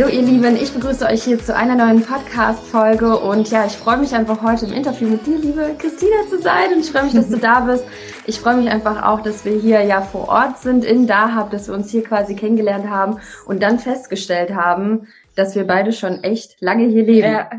Hallo ihr Lieben, ich begrüße euch hier zu einer neuen Podcast-Folge und ja, ich freue mich einfach heute im Interview mit dir, liebe Christina, zu sein und ich freue mich, dass du da bist. Ich freue mich einfach auch, dass wir hier ja vor Ort sind in Dahab, dass wir uns hier quasi kennengelernt haben und dann festgestellt haben, dass wir beide schon echt lange hier leben. Ja,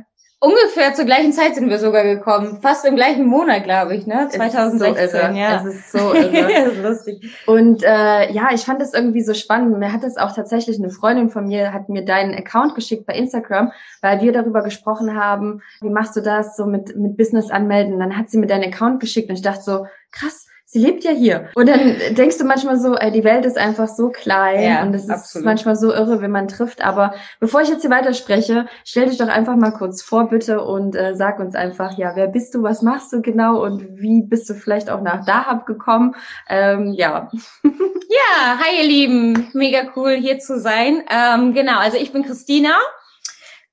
Ungefähr zur gleichen Zeit sind wir sogar gekommen. Fast im gleichen Monat, glaube ich, ne? 2016, so ja. Es ist so irre. das ist lustig. Und äh, ja, ich fand das irgendwie so spannend. Mir hat das auch tatsächlich eine Freundin von mir, hat mir deinen Account geschickt bei Instagram, weil wir darüber gesprochen haben, wie machst du das so mit, mit Business anmelden. Und dann hat sie mir deinen Account geschickt und ich dachte so, krass, sie lebt ja hier. Und dann denkst du manchmal so, ey, die Welt ist einfach so klein ja, und es ist manchmal so irre, wenn man trifft. Aber bevor ich jetzt hier weiterspreche, stell dich doch einfach mal kurz vor, bitte, und äh, sag uns einfach, ja, wer bist du, was machst du genau und wie bist du vielleicht auch nach Dahab gekommen? Ähm, ja. ja, hi ihr Lieben, mega cool hier zu sein. Ähm, genau, also ich bin Christina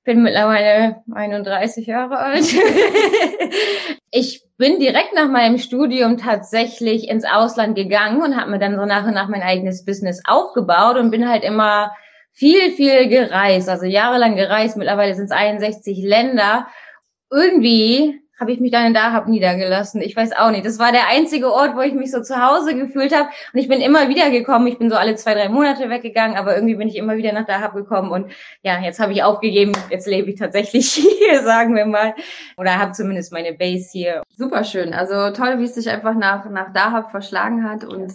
bin mittlerweile 31 Jahre alt. ich bin direkt nach meinem Studium tatsächlich ins Ausland gegangen und habe mir dann so nach und nach mein eigenes Business aufgebaut und bin halt immer viel, viel gereist, also jahrelang gereist. Mittlerweile sind es 61 Länder. Irgendwie habe ich mich dann in Dahab niedergelassen. Ich weiß auch nicht. Das war der einzige Ort, wo ich mich so zu Hause gefühlt habe. Und ich bin immer wieder gekommen. Ich bin so alle zwei, drei Monate weggegangen, aber irgendwie bin ich immer wieder nach Dahab gekommen. Und ja, jetzt habe ich aufgegeben. Jetzt lebe ich tatsächlich hier, sagen wir mal. Oder habe zumindest meine Base hier. Super schön. Also toll, wie es sich einfach nach, nach Dahab verschlagen hat und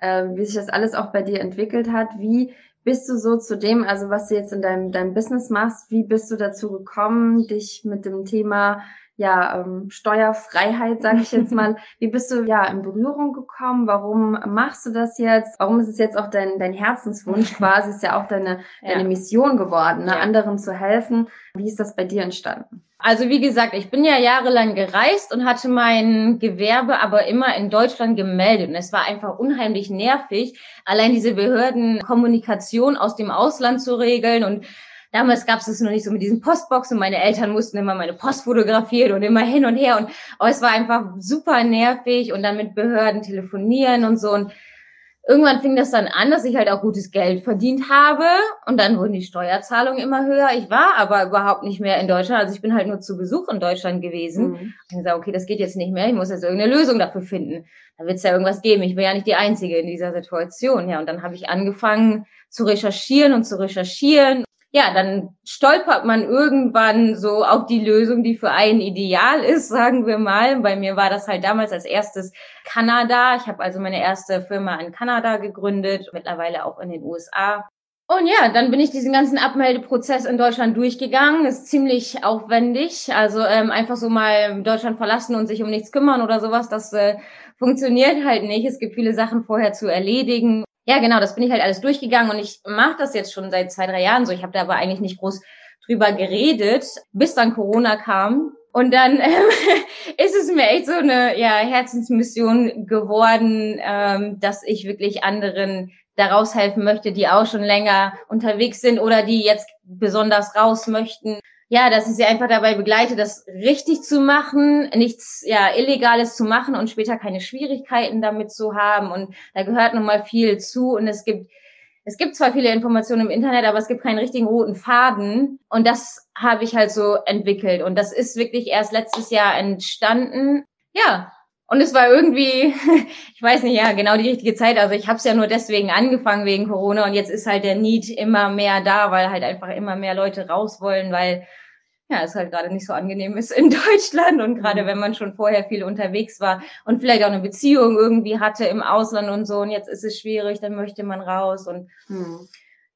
äh, wie sich das alles auch bei dir entwickelt hat. Wie bist du so zu dem, also was du jetzt in deinem, deinem Business machst, wie bist du dazu gekommen, dich mit dem Thema ja, ähm, Steuerfreiheit, sage ich jetzt mal. Wie bist du ja in Berührung gekommen? Warum machst du das jetzt? Warum ist es jetzt auch dein, dein Herzenswunsch quasi? Ist ja auch deine, ja. deine Mission geworden, ne? Ja. anderen zu helfen. Wie ist das bei dir entstanden? Also wie gesagt, ich bin ja jahrelang gereist und hatte mein Gewerbe aber immer in Deutschland gemeldet. Und es war einfach unheimlich nervig, allein diese Behördenkommunikation aus dem Ausland zu regeln und Damals gab es das noch nicht so mit diesen Postboxen. Meine Eltern mussten immer meine Post fotografieren und immer hin und her. Und oh, es war einfach super nervig und dann mit Behörden telefonieren und so. Und irgendwann fing das dann an, dass ich halt auch gutes Geld verdient habe. Und dann wurden die Steuerzahlungen immer höher. Ich war aber überhaupt nicht mehr in Deutschland. Also ich bin halt nur zu Besuch in Deutschland gewesen. Mhm. Ich gesagt, okay, das geht jetzt nicht mehr. Ich muss jetzt irgendeine Lösung dafür finden. Da wird es ja irgendwas geben. Ich bin ja nicht die Einzige in dieser Situation. Ja, und dann habe ich angefangen zu recherchieren und zu recherchieren ja, dann stolpert man irgendwann so auf die Lösung, die für einen ideal ist, sagen wir mal. Bei mir war das halt damals als erstes Kanada. Ich habe also meine erste Firma in Kanada gegründet, mittlerweile auch in den USA. Und ja, dann bin ich diesen ganzen Abmeldeprozess in Deutschland durchgegangen. Ist ziemlich aufwendig. Also ähm, einfach so mal Deutschland verlassen und sich um nichts kümmern oder sowas, das äh, funktioniert halt nicht. Es gibt viele Sachen vorher zu erledigen. Ja, genau, das bin ich halt alles durchgegangen und ich mache das jetzt schon seit zwei, drei Jahren so. Ich habe da aber eigentlich nicht groß drüber geredet, bis dann Corona kam. Und dann ähm, ist es mir echt so eine ja, Herzensmission geworden, ähm, dass ich wirklich anderen daraus helfen möchte, die auch schon länger unterwegs sind oder die jetzt besonders raus möchten ja, dass ich sie einfach dabei begleite, das richtig zu machen, nichts ja illegales zu machen und später keine Schwierigkeiten damit zu haben. Und da gehört nun mal viel zu. Und es gibt es gibt zwar viele Informationen im Internet, aber es gibt keinen richtigen roten Faden. Und das habe ich halt so entwickelt. Und das ist wirklich erst letztes Jahr entstanden. Ja. Und es war irgendwie, ich weiß nicht, ja, genau die richtige Zeit. Also ich habe es ja nur deswegen angefangen wegen Corona und jetzt ist halt der Need immer mehr da, weil halt einfach immer mehr Leute raus wollen, weil ja, es halt gerade nicht so angenehm ist in Deutschland und gerade mhm. wenn man schon vorher viel unterwegs war und vielleicht auch eine Beziehung irgendwie hatte im Ausland und so und jetzt ist es schwierig, dann möchte man raus und hm.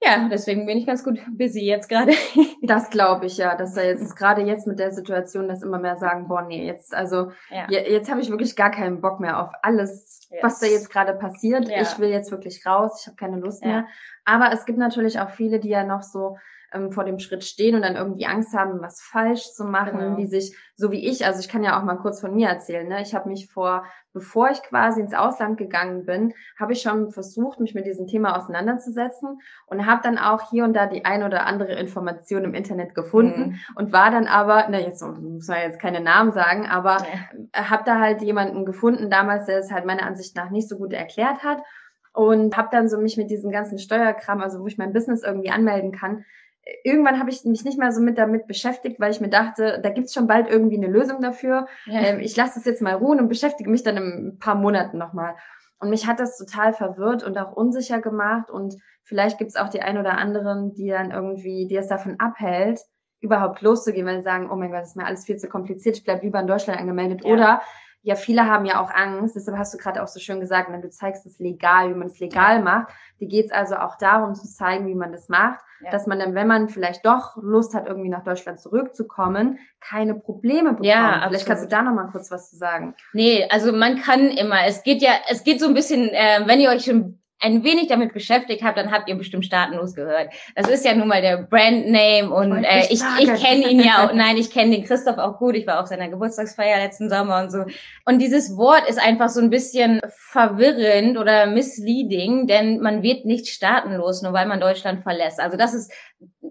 Ja, deswegen bin ich ganz gut busy jetzt gerade. Das glaube ich ja, dass da jetzt gerade jetzt mit der Situation, dass immer mehr sagen, boah, nee, jetzt also ja. jetzt habe ich wirklich gar keinen Bock mehr auf alles, yes. was da jetzt gerade passiert. Ja. Ich will jetzt wirklich raus, ich habe keine Lust ja. mehr. Aber es gibt natürlich auch viele, die ja noch so ähm, vor dem Schritt stehen und dann irgendwie Angst haben, was falsch zu machen, genau. die sich, so wie ich, also ich kann ja auch mal kurz von mir erzählen, ne? ich habe mich vor, bevor ich quasi ins Ausland gegangen bin, habe ich schon versucht, mich mit diesem Thema auseinanderzusetzen und habe dann auch hier und da die ein oder andere Information im Internet gefunden mhm. und war dann aber, na jetzt muss man jetzt keine Namen sagen, aber ja. habe da halt jemanden gefunden damals, der es halt meiner Ansicht nach nicht so gut erklärt hat und habe dann so mich mit diesem ganzen Steuerkram, also wo ich mein Business irgendwie anmelden kann, irgendwann habe ich mich nicht mehr so mit damit beschäftigt, weil ich mir dachte, da gibt's schon bald irgendwie eine Lösung dafür. Ja. Ähm, ich lasse es jetzt mal ruhen und beschäftige mich dann in ein paar Monaten nochmal. Und mich hat das total verwirrt und auch unsicher gemacht. Und vielleicht gibt's auch die ein oder anderen, die dann irgendwie, die es davon abhält, überhaupt loszugehen, weil sie sagen, oh mein Gott, das ist mir alles viel zu kompliziert, ich bleib lieber in Deutschland angemeldet. Ja. Oder ja, viele haben ja auch Angst, deshalb hast du gerade auch so schön gesagt, wenn du zeigst es legal, wie man es legal macht. Die geht es also auch darum zu zeigen, wie man das macht, ja. dass man dann, wenn man vielleicht doch Lust hat, irgendwie nach Deutschland zurückzukommen, keine Probleme bekommt. Ja, absolut. Vielleicht kannst du da nochmal kurz was zu sagen. Nee, also man kann immer, es geht ja, es geht so ein bisschen, äh, wenn ihr euch schon ein wenig damit beschäftigt habt, dann habt ihr bestimmt staatenlos gehört. Das ist ja nun mal der Brandname und äh, ich, ich kenne ihn ja auch, nein, ich kenne den Christoph auch gut. Ich war auf seiner Geburtstagsfeier letzten Sommer und so. Und dieses Wort ist einfach so ein bisschen verwirrend oder misleading, denn man wird nicht staatenlos, nur weil man Deutschland verlässt. Also das ist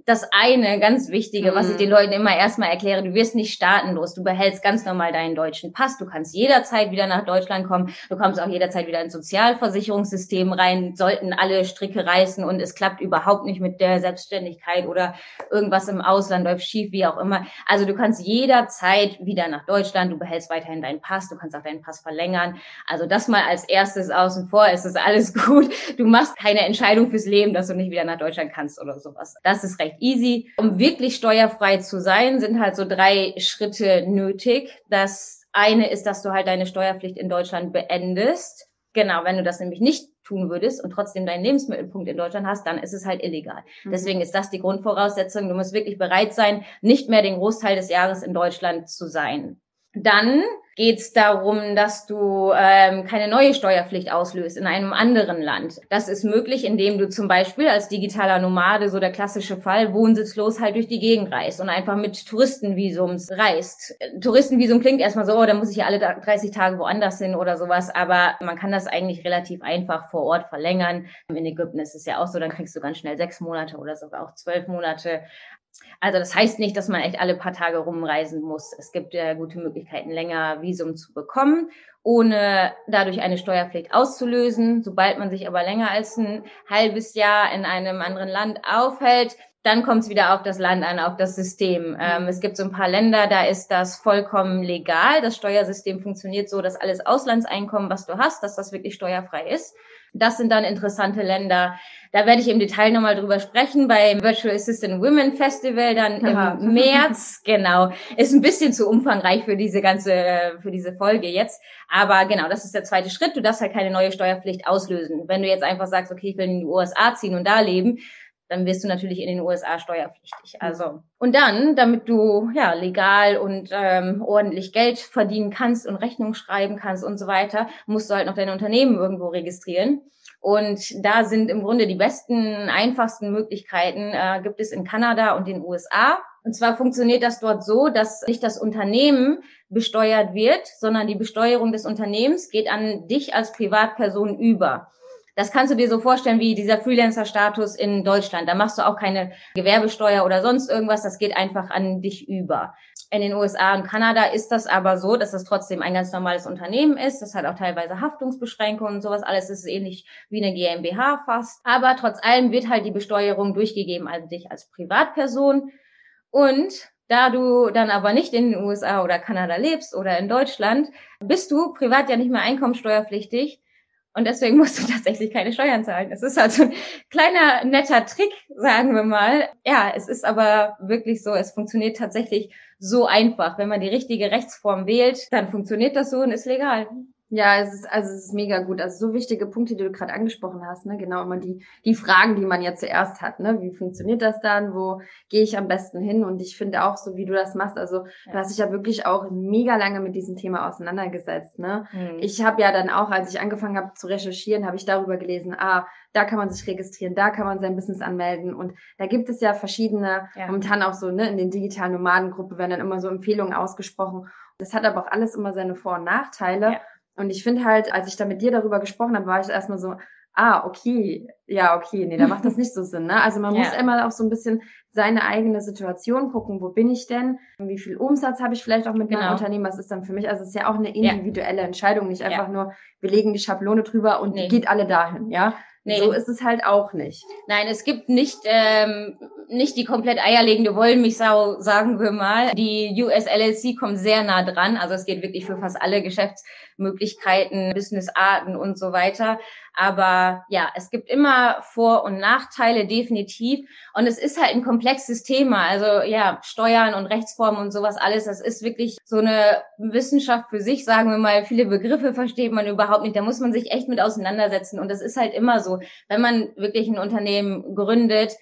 das eine ganz Wichtige, was ich mhm. den Leuten immer erstmal erkläre. Du wirst nicht staatenlos. Du behältst ganz normal deinen deutschen Pass. Du kannst jederzeit wieder nach Deutschland kommen. Du kommst auch jederzeit wieder ins Sozialversicherungssystem rein. Sollten alle Stricke reißen und es klappt überhaupt nicht mit der Selbstständigkeit oder irgendwas im Ausland läuft schief, wie auch immer. Also du kannst jederzeit wieder nach Deutschland. Du behältst weiterhin deinen Pass. Du kannst auch deinen Pass verlängern. Also das mal als erstes außen vor. Es ist alles gut. Du machst keine Entscheidung fürs Leben, dass du nicht wieder nach Deutschland kannst oder sowas. Das ist recht easy. Um wirklich steuerfrei zu sein, sind halt so drei Schritte nötig. Das eine ist, dass du halt deine Steuerpflicht in Deutschland beendest. Genau, wenn du das nämlich nicht tun würdest und trotzdem deinen Lebensmittelpunkt in Deutschland hast, dann ist es halt illegal. Mhm. Deswegen ist das die Grundvoraussetzung. Du musst wirklich bereit sein, nicht mehr den Großteil des Jahres in Deutschland zu sein. Dann geht es darum, dass du ähm, keine neue Steuerpflicht auslöst in einem anderen Land. Das ist möglich, indem du zum Beispiel als digitaler Nomade, so der klassische Fall, wohnsitzlos halt durch die Gegend reist und einfach mit Touristenvisums reist. Touristenvisum klingt erstmal so, oh, da muss ich ja alle 30 Tage woanders hin oder sowas, aber man kann das eigentlich relativ einfach vor Ort verlängern. In Ägypten ist es ja auch so, dann kriegst du ganz schnell sechs Monate oder sogar auch zwölf Monate. Also das heißt nicht, dass man echt alle paar Tage rumreisen muss. Es gibt ja gute Möglichkeiten, länger Visum zu bekommen, ohne dadurch eine Steuerpflicht auszulösen. Sobald man sich aber länger als ein halbes Jahr in einem anderen Land aufhält, dann kommt es wieder auf das Land an, auf das System. Ähm, es gibt so ein paar Länder, da ist das vollkommen legal. Das Steuersystem funktioniert so, dass alles Auslandseinkommen, was du hast, dass das wirklich steuerfrei ist. Das sind dann interessante Länder. Da werde ich im Detail nochmal drüber sprechen beim Virtual Assistant Women Festival dann Aha. im März. Genau. Ist ein bisschen zu umfangreich für diese ganze, für diese Folge jetzt. Aber genau, das ist der zweite Schritt. Du darfst halt keine neue Steuerpflicht auslösen. Wenn du jetzt einfach sagst, okay, ich will in die USA ziehen und da leben, dann wirst du natürlich in den USA steuerpflichtig. Also und dann, damit du ja legal und ähm, ordentlich Geld verdienen kannst und Rechnung schreiben kannst und so weiter, musst du halt noch dein Unternehmen irgendwo registrieren. Und da sind im Grunde die besten, einfachsten Möglichkeiten äh, gibt es in Kanada und den USA. Und zwar funktioniert das dort so, dass nicht das Unternehmen besteuert wird, sondern die Besteuerung des Unternehmens geht an dich als Privatperson über. Das kannst du dir so vorstellen wie dieser Freelancer-Status in Deutschland. Da machst du auch keine Gewerbesteuer oder sonst irgendwas. Das geht einfach an dich über. In den USA und Kanada ist das aber so, dass das trotzdem ein ganz normales Unternehmen ist. Das hat auch teilweise Haftungsbeschränkungen und sowas. Alles ist ähnlich wie eine GmbH fast. Aber trotz allem wird halt die Besteuerung durchgegeben an dich als Privatperson. Und da du dann aber nicht in den USA oder Kanada lebst oder in Deutschland, bist du privat ja nicht mehr einkommensteuerpflichtig und deswegen musst du tatsächlich keine Steuern zahlen. Es ist halt so ein kleiner, netter Trick, sagen wir mal. Ja, es ist aber wirklich so, es funktioniert tatsächlich so einfach. Wenn man die richtige Rechtsform wählt, dann funktioniert das so und ist legal. Ja, es ist, also es ist mega gut. Also so wichtige Punkte, die du gerade angesprochen hast, ne? Genau immer die, die Fragen, die man ja zuerst hat, ne? Wie funktioniert das dann? Wo gehe ich am besten hin? Und ich finde auch, so wie du das machst, also ja. du hast dich ja wirklich auch mega lange mit diesem Thema auseinandergesetzt, ne? Mhm. Ich habe ja dann auch, als ich angefangen habe zu recherchieren, habe ich darüber gelesen, ah, da kann man sich registrieren, da kann man sein Business anmelden. Und da gibt es ja verschiedene, ja. momentan auch so, ne, in den digitalen Nomadengruppen werden dann immer so Empfehlungen ausgesprochen. Das hat aber auch alles immer seine Vor- und Nachteile. Ja. Und ich finde halt, als ich da mit dir darüber gesprochen habe, war ich erstmal so, ah, okay, ja, okay, nee, da macht das nicht so Sinn. Ne? Also man ja. muss immer auch so ein bisschen seine eigene Situation gucken, wo bin ich denn, wie viel Umsatz habe ich vielleicht auch mit genau. meinem Unternehmen, was ist dann für mich, also es ist ja auch eine individuelle ja. Entscheidung, nicht einfach ja. nur, wir legen die Schablone drüber und nee. die geht alle dahin, ja. Nee. So ist es halt auch nicht. Nein, es gibt nicht ähm, nicht die komplett eierlegende Wollmilchsau, sagen wir mal. Die US LLC kommt sehr nah dran. Also es geht wirklich für fast alle Geschäftsmöglichkeiten, Businessarten und so weiter. Aber ja, es gibt immer Vor- und Nachteile, definitiv. Und es ist halt ein komplexes Thema. Also ja, Steuern und Rechtsformen und sowas alles, das ist wirklich so eine Wissenschaft für sich, sagen wir mal. Viele Begriffe versteht man überhaupt nicht. Da muss man sich echt mit auseinandersetzen. Und das ist halt immer so, wenn man wirklich ein Unternehmen gründet,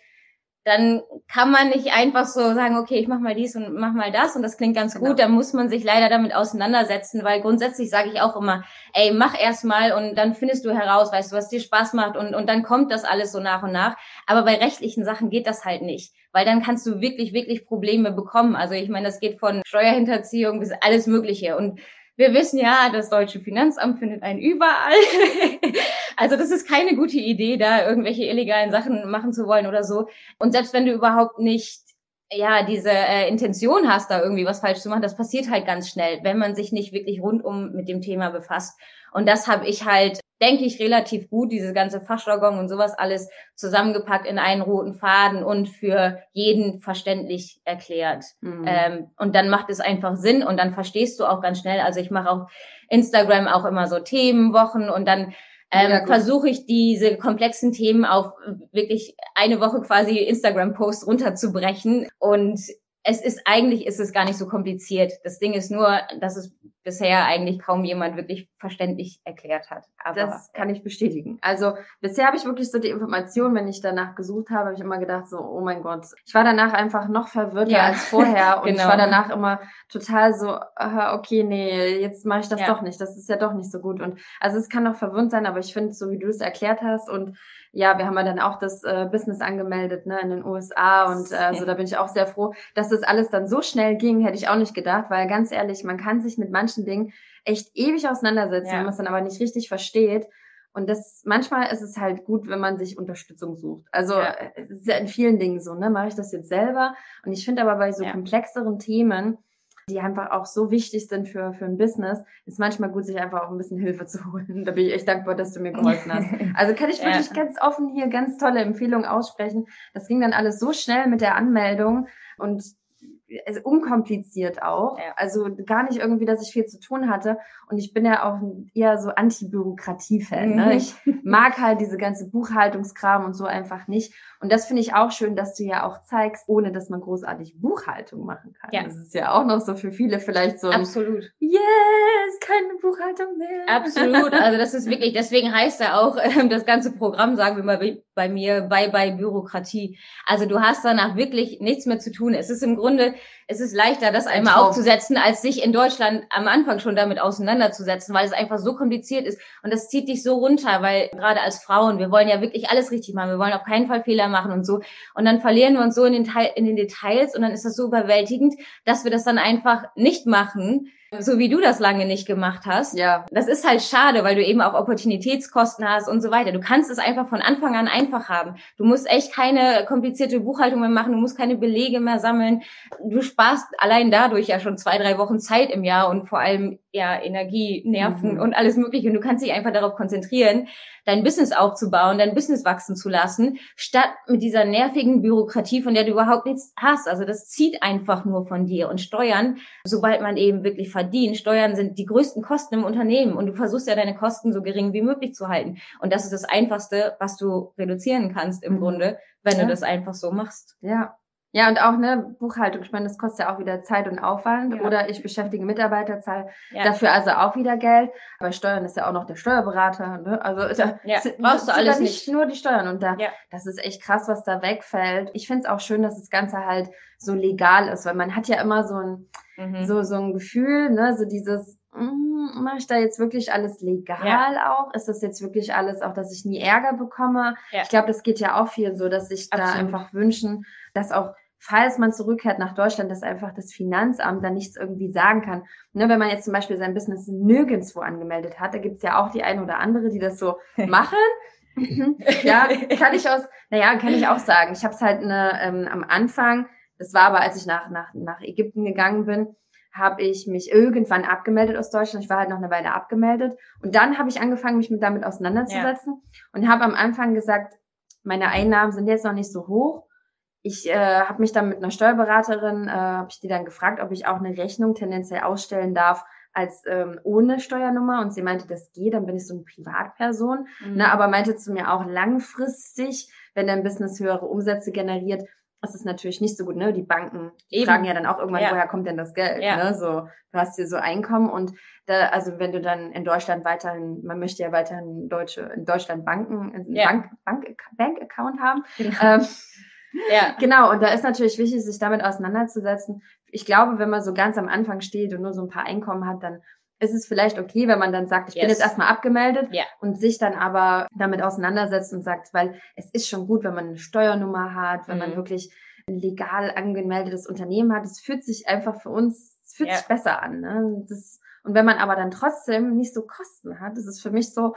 dann kann man nicht einfach so sagen, okay, ich mach mal dies und mach mal das und das klingt ganz genau. gut. Da muss man sich leider damit auseinandersetzen, weil grundsätzlich sage ich auch immer, ey, mach erst mal und dann findest du heraus, weißt du, was dir Spaß macht und, und dann kommt das alles so nach und nach. Aber bei rechtlichen Sachen geht das halt nicht, weil dann kannst du wirklich, wirklich Probleme bekommen. Also ich meine, das geht von Steuerhinterziehung bis alles Mögliche und wir wissen ja, das deutsche Finanzamt findet einen überall. also das ist keine gute Idee, da irgendwelche illegalen Sachen machen zu wollen oder so. Und selbst wenn du überhaupt nicht ja, diese äh, Intention hast, da irgendwie was falsch zu machen, das passiert halt ganz schnell, wenn man sich nicht wirklich rundum mit dem Thema befasst. Und das habe ich halt, denke ich, relativ gut, diese ganze Fachjargon und sowas alles zusammengepackt in einen roten Faden und für jeden verständlich erklärt. Mhm. Ähm, und dann macht es einfach Sinn und dann verstehst du auch ganz schnell. Also ich mache auf Instagram auch immer so Themenwochen und dann ähm, ja, versuche ich diese komplexen Themen auf wirklich eine Woche quasi Instagram-Post runterzubrechen. Und es ist eigentlich ist es gar nicht so kompliziert. Das Ding ist nur, dass es bisher eigentlich kaum jemand wirklich verständlich erklärt hat. Aber, das kann ich bestätigen. Also bisher habe ich wirklich so die Information, wenn ich danach gesucht habe, habe ich immer gedacht so, oh mein Gott. Ich war danach einfach noch verwirrter ja. als vorher und genau. ich war danach immer total so, okay, nee, jetzt mache ich das ja. doch nicht. Das ist ja doch nicht so gut. Und also es kann noch verwirrend sein, aber ich finde, so wie du es erklärt hast und ja, wir haben ja dann auch das äh, Business angemeldet ne, in den USA und äh, so da bin ich auch sehr froh, dass das alles dann so schnell ging, hätte ich auch nicht gedacht, weil ganz ehrlich, man kann sich mit manchen Dingen echt ewig auseinandersetzen, ja. wenn man es dann aber nicht richtig versteht. Und das manchmal ist es halt gut, wenn man sich Unterstützung sucht. Also ja. es ist ja in vielen Dingen so, ne? Mache ich das jetzt selber? Und ich finde aber bei so ja. komplexeren Themen die einfach auch so wichtig sind für, für ein Business, ist manchmal gut, sich einfach auch ein bisschen Hilfe zu holen. Da bin ich echt dankbar, dass du mir geholfen hast. Also kann ich wirklich ja. ganz offen hier ganz tolle Empfehlungen aussprechen. Das ging dann alles so schnell mit der Anmeldung und also unkompliziert auch. Ja. Also gar nicht irgendwie, dass ich viel zu tun hatte. Und ich bin ja auch eher so Anti-Bürokratie-Fan. Ne? Mhm. Ich mag halt diese ganze Buchhaltungskram und so einfach nicht. Und das finde ich auch schön, dass du ja auch zeigst, ohne dass man großartig Buchhaltung machen kann. Ja. Das ist ja auch noch so für viele vielleicht so. Absolut. yes, keine Buchhaltung mehr. Absolut. Also das ist wirklich, deswegen heißt ja auch äh, das ganze Programm, sagen wir mal bei mir, Bye Bye Bürokratie. Also du hast danach wirklich nichts mehr zu tun. Es ist im Grunde es ist leichter, das einmal aufzusetzen, als sich in Deutschland am Anfang schon damit auseinanderzusetzen, weil es einfach so kompliziert ist. Und das zieht dich so runter, weil gerade als Frauen, wir wollen ja wirklich alles richtig machen, wir wollen auf keinen Fall Fehler machen und so. Und dann verlieren wir uns so in den, Teil, in den Details und dann ist das so überwältigend, dass wir das dann einfach nicht machen, so wie du das lange nicht gemacht hast. Ja. Das ist halt schade, weil du eben auch Opportunitätskosten hast und so weiter. Du kannst es einfach von Anfang an einfach haben. Du musst echt keine komplizierte Buchhaltung mehr machen, du musst keine Belege mehr sammeln. Du sparst allein dadurch ja schon zwei, drei Wochen Zeit im Jahr und vor allem ja Energie, Nerven mhm. und alles mögliche. Und du kannst dich einfach darauf konzentrieren, dein Business aufzubauen, dein Business wachsen zu lassen, statt mit dieser nervigen Bürokratie, von der du überhaupt nichts hast. Also das zieht einfach nur von dir. Und Steuern, sobald man eben wirklich verdient, Steuern sind die größten Kosten im Unternehmen. Und du versuchst ja deine Kosten so gering wie möglich zu halten. Und das ist das Einfachste, was du reduzieren kannst im mhm. Grunde, wenn ja. du das einfach so machst. Ja, ja, und auch ne Buchhaltung, ich meine, das kostet ja auch wieder Zeit und Aufwand. Ja. Oder ich beschäftige Mitarbeiter, zahle ja. dafür also auch wieder Geld. Bei Steuern ist ja auch noch der Steuerberater. Ne? Also da ja, brauchst du alles nicht. Nur die Steuern. Und da, das ist echt krass, was da wegfällt. Ich finde es auch schön, dass das Ganze halt so legal ist, weil man hat ja immer so ein, mhm. so, so ein Gefühl, ne, so dieses, mm, mache ich da jetzt wirklich alles legal ja. auch? Ist das jetzt wirklich alles auch, dass ich nie Ärger bekomme? Ja. Ich glaube, das geht ja auch viel so, dass sich da einfach wünschen, dass auch falls man zurückkehrt nach Deutschland, dass einfach das Finanzamt da nichts irgendwie sagen kann. Ne, wenn man jetzt zum Beispiel sein Business nirgendwo angemeldet hat, da gibt's ja auch die eine oder andere, die das so machen. ja, kann ich aus, naja, kann ich auch sagen. Ich habe es halt ne, ähm, am Anfang, das war aber, als ich nach, nach, nach Ägypten gegangen bin, habe ich mich irgendwann abgemeldet aus Deutschland. Ich war halt noch eine Weile abgemeldet. Und dann habe ich angefangen, mich mit damit auseinanderzusetzen ja. und habe am Anfang gesagt, meine Einnahmen sind jetzt noch nicht so hoch ich äh, habe mich dann mit einer Steuerberaterin, äh, habe ich die dann gefragt, ob ich auch eine Rechnung tendenziell ausstellen darf als ähm, ohne Steuernummer und sie meinte, das geht, dann bin ich so eine Privatperson. Mhm. Ne, aber meinte zu mir auch langfristig, wenn dein Business höhere Umsätze generiert, das ist natürlich nicht so gut, ne? Die Banken Eben. fragen ja dann auch irgendwann, ja. woher kommt denn das Geld? Ja. Ne? So, du hast hier so Einkommen und da, also wenn du dann in Deutschland weiterhin, man möchte ja weiterhin deutsche, in Deutschland Banken, ja. Bank, Bank, Bank Account haben. Genau. Ähm, ja. Genau, und da ist natürlich wichtig, sich damit auseinanderzusetzen. Ich glaube, wenn man so ganz am Anfang steht und nur so ein paar Einkommen hat, dann ist es vielleicht okay, wenn man dann sagt, ich yes. bin jetzt erstmal abgemeldet yeah. und sich dann aber damit auseinandersetzt und sagt, weil es ist schon gut, wenn man eine Steuernummer hat, wenn mhm. man wirklich ein legal angemeldetes Unternehmen hat. Es fühlt sich einfach für uns, es fühlt yeah. sich besser an. Ne? Das, und wenn man aber dann trotzdem nicht so Kosten hat, ist es für mich so,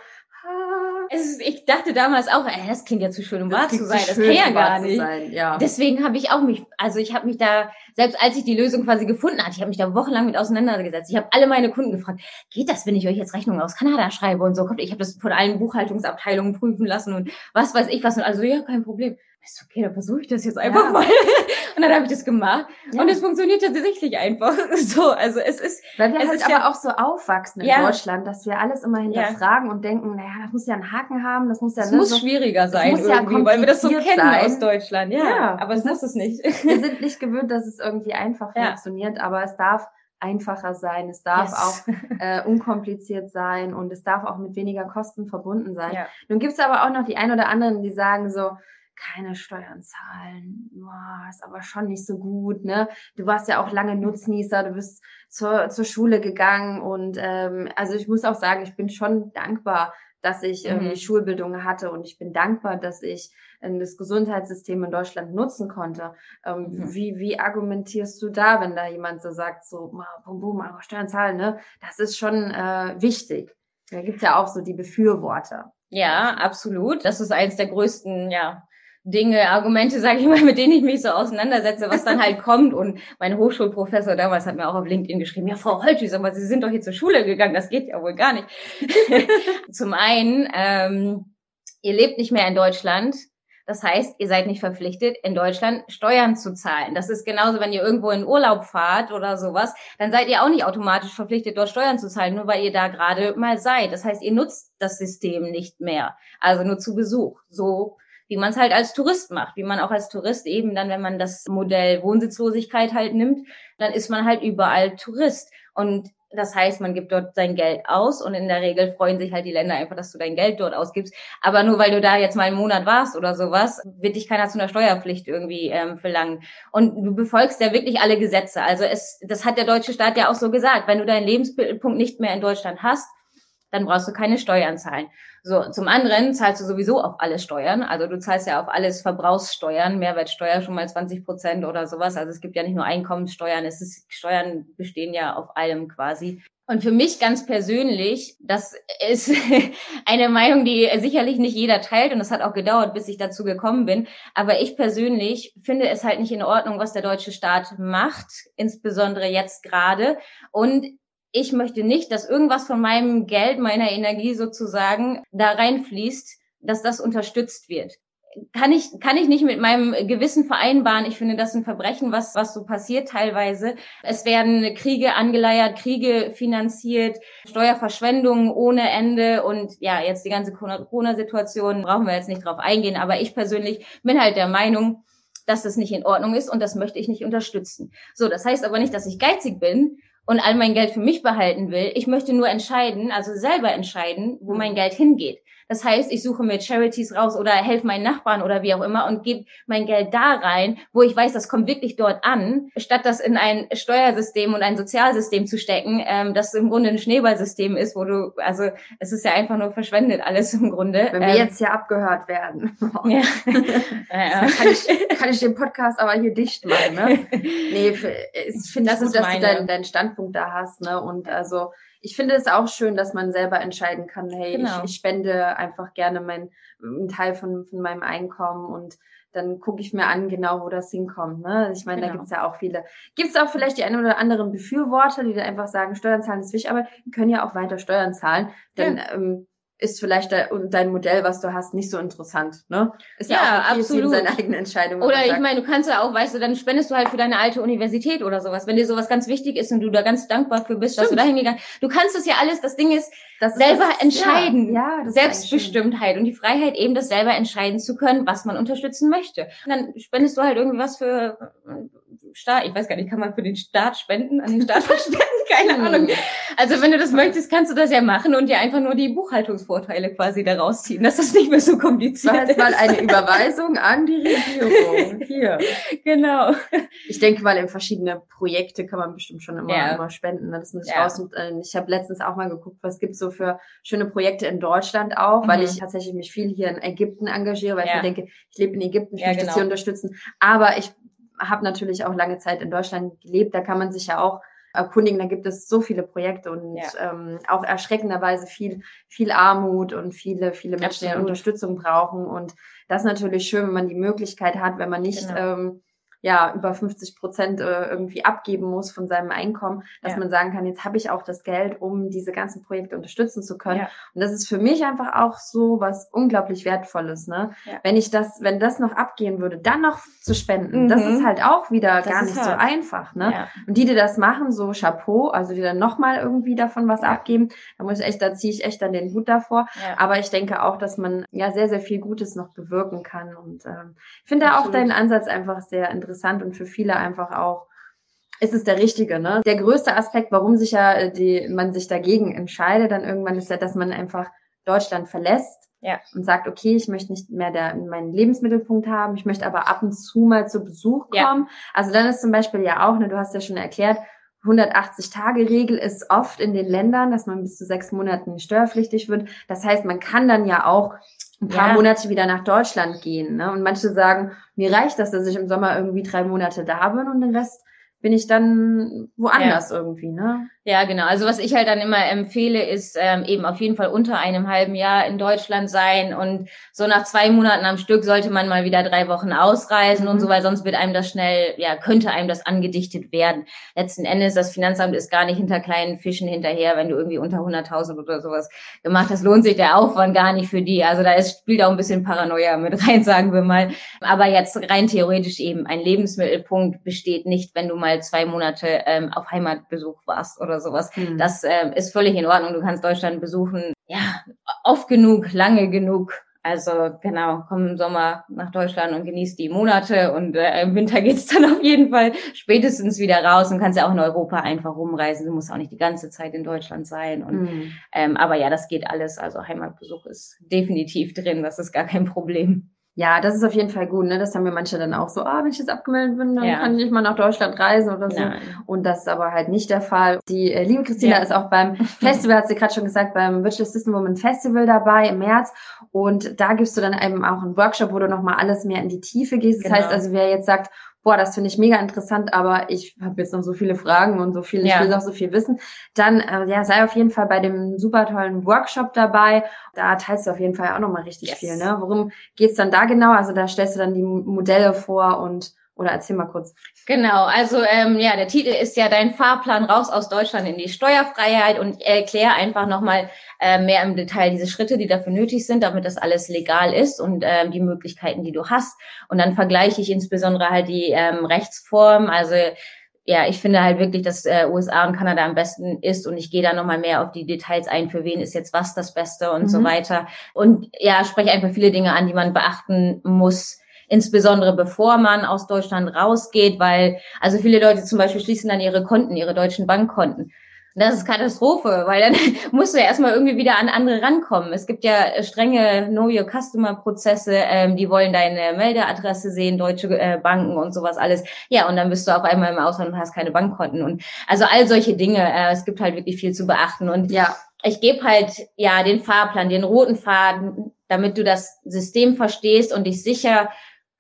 ist, ich dachte damals auch, ey, das klingt ja zu schön, um wahr zu sein. Das kann ja gar nicht. Sein, ja. Deswegen habe ich auch mich, also ich habe mich da, selbst als ich die Lösung quasi gefunden hatte, ich habe mich da wochenlang mit auseinandergesetzt. Ich habe alle meine Kunden gefragt, geht das, wenn ich euch jetzt Rechnungen aus Kanada schreibe und so? Ich habe das von allen Buchhaltungsabteilungen prüfen lassen und was weiß ich was. Und also, ja, kein Problem. Ist okay, dann versuche ich das jetzt einfach ja. mal. Und dann habe ich das gemacht. Ja. Und es funktioniert tatsächlich einfach. So, also es ist. Weil wir es halt aber ja, auch so aufwachsen in. Deutschland, dass wir alles immer hinterfragen und denken, naja, das muss ja einen Haken haben, das muss ja. Es ne, muss so, schwieriger sein muss irgendwie, weil wir das so kennen sein. aus Deutschland. Ja, aber es muss es nicht. Wir sind nicht gewöhnt, dass es irgendwie einfach funktioniert, aber es darf einfacher sein, es darf yes. auch äh, unkompliziert sein und es darf auch mit weniger Kosten verbunden sein. Ja. Nun gibt es aber auch noch die ein oder anderen, die sagen so, keine Steuern zahlen, boah, ist aber schon nicht so gut, ne? Du warst ja auch lange Nutznießer, du bist zur, zur Schule gegangen und ähm, also ich muss auch sagen, ich bin schon dankbar, dass ich ähm, mhm. Schulbildung hatte und ich bin dankbar, dass ich ähm, das Gesundheitssystem in Deutschland nutzen konnte. Ähm, mhm. wie, wie argumentierst du da, wenn da jemand so sagt, so, bum, bum, aber Steuern zahlen, ne? Das ist schon äh, wichtig. Da gibt's ja auch so die Befürworter. Ja, absolut. Das ist eins der größten, ja, Dinge, Argumente, sage ich mal, mit denen ich mich so auseinandersetze, was dann halt kommt. Und mein Hochschulprofessor damals hat mir auch auf LinkedIn geschrieben, ja, Frau Holtschüss, aber Sie sind doch hier zur Schule gegangen, das geht ja wohl gar nicht. Zum einen, ähm, ihr lebt nicht mehr in Deutschland. Das heißt, ihr seid nicht verpflichtet, in Deutschland Steuern zu zahlen. Das ist genauso, wenn ihr irgendwo in Urlaub fahrt oder sowas, dann seid ihr auch nicht automatisch verpflichtet, dort Steuern zu zahlen, nur weil ihr da gerade mal seid. Das heißt, ihr nutzt das System nicht mehr. Also nur zu Besuch. So wie man es halt als Tourist macht, wie man auch als Tourist eben dann, wenn man das Modell Wohnsitzlosigkeit halt nimmt, dann ist man halt überall Tourist. Und das heißt, man gibt dort sein Geld aus und in der Regel freuen sich halt die Länder einfach, dass du dein Geld dort ausgibst. Aber nur weil du da jetzt mal einen Monat warst oder sowas, wird dich keiner zu einer Steuerpflicht irgendwie ähm, verlangen. Und du befolgst ja wirklich alle Gesetze. Also es, das hat der deutsche Staat ja auch so gesagt. Wenn du deinen Lebensmittelpunkt nicht mehr in Deutschland hast, dann brauchst du keine Steuern zahlen. So, zum anderen zahlst du sowieso auf alles Steuern. Also du zahlst ja auf alles Verbrauchssteuern, Mehrwertsteuer schon mal 20 Prozent oder sowas. Also es gibt ja nicht nur Einkommenssteuern, es ist, Steuern bestehen ja auf allem quasi. Und für mich ganz persönlich, das ist eine Meinung, die sicherlich nicht jeder teilt und es hat auch gedauert, bis ich dazu gekommen bin. Aber ich persönlich finde es halt nicht in Ordnung, was der deutsche Staat macht, insbesondere jetzt gerade. Und ich möchte nicht, dass irgendwas von meinem Geld, meiner Energie sozusagen da reinfließt, dass das unterstützt wird. Kann ich, kann ich nicht mit meinem Gewissen vereinbaren. Ich finde das ein Verbrechen, was, was so passiert teilweise. Es werden Kriege angeleiert, Kriege finanziert, Steuerverschwendungen ohne Ende und ja, jetzt die ganze Corona-Situation brauchen wir jetzt nicht drauf eingehen. Aber ich persönlich bin halt der Meinung, dass das nicht in Ordnung ist und das möchte ich nicht unterstützen. So, das heißt aber nicht, dass ich geizig bin, und all mein Geld für mich behalten will. Ich möchte nur entscheiden, also selber entscheiden, wo mein Geld hingeht. Das heißt, ich suche mir Charities raus oder helfe meinen Nachbarn oder wie auch immer und gebe mein Geld da rein, wo ich weiß, das kommt wirklich dort an, statt das in ein Steuersystem und ein Sozialsystem zu stecken, ähm, das im Grunde ein Schneeballsystem ist, wo du, also es ist ja einfach nur verschwendet alles im Grunde. Wenn wir ähm, jetzt hier abgehört werden. ja. ja. Kann, ich, kann ich den Podcast aber hier dicht machen, ne? Nee, ich finde das gut, dass meine. du deinen, deinen Standpunkt da hast, ne? Und also ich finde es auch schön, dass man selber entscheiden kann, hey, genau. ich, ich, spende einfach gerne mein, einen Teil von, von meinem Einkommen und dann gucke ich mir an, genau, wo das hinkommt. Ne? Ich meine, genau. da gibt's ja auch viele. Gibt's auch vielleicht die einen oder anderen Befürworter, die da einfach sagen, Steuern zahlen ist wichtig, aber die können ja auch weiter Steuern zahlen. Denn ja. ähm, ist vielleicht dein Modell, was du hast, nicht so interessant, ne? Ist ja, ja auch absolut. seine eigene Entscheidung. Oder ich meine, du kannst ja auch, weißt du, dann spendest du halt für deine alte Universität oder sowas, wenn dir sowas ganz wichtig ist und du da ganz dankbar für bist, Stimmt. dass du da hingegangen. Du kannst es ja alles, das Ding ist, das selber ist das, entscheiden. Ja, ja Selbstbestimmtheit und die Freiheit eben, das selber entscheiden zu können, was man unterstützen möchte. Und dann spendest du halt irgendwie was für Staat, ich weiß gar nicht, kann man für den Staat spenden, an den Staat spenden? Keine. Ahnung. Also wenn du das möchtest, kannst du das ja machen und dir einfach nur die Buchhaltungsvorteile quasi daraus ziehen, dass das nicht mehr so kompliziert War ist. mal eine Überweisung an die Regierung. Hier. Genau. Ich denke mal, in verschiedene Projekte kann man bestimmt schon immer, ja. immer spenden. Ne? Das muss ich ja. raus. Und, äh, ich habe letztens auch mal geguckt, was gibt's so für schöne Projekte in Deutschland auch, mhm. weil ich tatsächlich mich viel hier in Ägypten engagiere, weil ja. ich mir denke, ich lebe in Ägypten, ich ja, möchte genau. das hier unterstützen. Aber ich habe natürlich auch lange Zeit in Deutschland gelebt. Da kann man sich ja auch erkundigen. Da gibt es so viele Projekte und ja. ähm, auch erschreckenderweise viel, viel Armut und viele, viele Menschen, die Unterstützung brauchen. Und das ist natürlich schön, wenn man die Möglichkeit hat, wenn man nicht genau. ähm, ja über 50 Prozent äh, irgendwie abgeben muss von seinem Einkommen, dass ja. man sagen kann, jetzt habe ich auch das Geld, um diese ganzen Projekte unterstützen zu können. Ja. Und das ist für mich einfach auch so was unglaublich wertvolles, ne? Ja. Wenn ich das, wenn das noch abgehen würde, dann noch zu spenden, mhm. das ist halt auch wieder das gar nicht hart. so einfach, ne? Und die, die das machen, so Chapeau, also die dann nochmal irgendwie davon was abgeben, da muss ich echt, da ziehe ich echt dann den Hut davor. Aber ich denke auch, dass man ja sehr, sehr viel Gutes noch bewirken kann. Und ähm, ich finde auch deinen Ansatz einfach sehr interessant interessant und für viele einfach auch ist es der richtige. Ne? Der größte Aspekt, warum sich ja äh, die, man sich dagegen entscheidet, dann irgendwann ist ja, dass man einfach Deutschland verlässt ja. und sagt, okay, ich möchte nicht mehr der, meinen Lebensmittelpunkt haben, ich möchte aber ab und zu mal zu Besuch kommen. Ja. Also dann ist zum Beispiel ja auch, ne, du hast ja schon erklärt, 180-Tage-Regel ist oft in den Ländern, dass man bis zu sechs Monaten steuerpflichtig wird. Das heißt, man kann dann ja auch ein paar ja. Monate wieder nach Deutschland gehen. Ne? Und manche sagen, mir reicht das, dass ich im Sommer irgendwie drei Monate da bin und den Rest bin ich dann woanders ja. irgendwie, ne? Ja, genau. Also was ich halt dann immer empfehle, ist ähm, eben auf jeden Fall unter einem halben Jahr in Deutschland sein und so nach zwei Monaten am Stück sollte man mal wieder drei Wochen ausreisen mhm. und so, mhm. weil sonst wird einem das schnell, ja, könnte einem das angedichtet werden. Letzten Endes, das Finanzamt ist gar nicht hinter kleinen Fischen hinterher, wenn du irgendwie unter 100.000 oder sowas gemacht hast, lohnt sich der Aufwand gar nicht für die. Also da ist, spielt auch ein bisschen Paranoia mit rein, sagen wir mal. Aber jetzt rein theoretisch eben, ein Lebensmittelpunkt besteht nicht, wenn du mal mal zwei Monate ähm, auf Heimatbesuch warst oder sowas. Mhm. Das ähm, ist völlig in Ordnung. Du kannst Deutschland besuchen, ja, oft genug, lange genug. Also genau, komm im Sommer nach Deutschland und genieß die Monate und äh, im Winter geht's dann auf jeden Fall spätestens wieder raus und kannst ja auch in Europa einfach rumreisen. Du musst auch nicht die ganze Zeit in Deutschland sein. Und, mhm. ähm, aber ja, das geht alles. Also Heimatbesuch ist definitiv drin, das ist gar kein Problem. Ja, das ist auf jeden Fall gut. Ne? Das haben mir manche dann auch so, ah, wenn ich jetzt abgemeldet bin, dann ja. kann ich nicht mal nach Deutschland reisen oder so. Nein. Und das ist aber halt nicht der Fall. Die äh, liebe Christina ja. ist auch beim Festival, hat sie gerade schon gesagt, beim Virtual System Woman Festival dabei im März. Und da gibst du dann eben auch einen Workshop, wo du nochmal alles mehr in die Tiefe gehst. Das genau. heißt also, wer jetzt sagt, boah, das finde ich mega interessant, aber ich habe jetzt noch so viele Fragen und so viel, ja. ich will noch so viel wissen, dann äh, ja, sei auf jeden Fall bei dem super tollen Workshop dabei. Da teilst du auf jeden Fall auch nochmal richtig yes. viel. Ne? Worum geht's dann da genau? Also da stellst du dann die Modelle vor und oder erzähl mal kurz. Genau, also ähm, ja, der Titel ist ja dein Fahrplan raus aus Deutschland in die Steuerfreiheit und erkläre einfach nochmal äh, mehr im Detail diese Schritte, die dafür nötig sind, damit das alles legal ist und ähm, die Möglichkeiten, die du hast. Und dann vergleiche ich insbesondere halt die ähm, Rechtsform, also ja, ich finde halt wirklich, dass äh, USA und Kanada am besten ist und ich gehe da nochmal mehr auf die Details ein, für wen ist jetzt was das Beste und mhm. so weiter. Und ja, spreche einfach viele Dinge an, die man beachten muss, insbesondere bevor man aus Deutschland rausgeht, weil also viele Leute zum Beispiel schließen dann ihre Konten, ihre deutschen Bankkonten. Das ist Katastrophe, weil dann musst du ja erstmal irgendwie wieder an andere rankommen. Es gibt ja strenge Know Your Customer Prozesse, ähm, die wollen deine Meldeadresse sehen, deutsche äh, Banken und sowas alles. Ja, und dann bist du auf einmal im Ausland und hast keine Bankkonten und also all solche Dinge. Äh, es gibt halt wirklich viel zu beachten und ja, ich gebe halt ja den Fahrplan, den roten Faden, damit du das System verstehst und dich sicher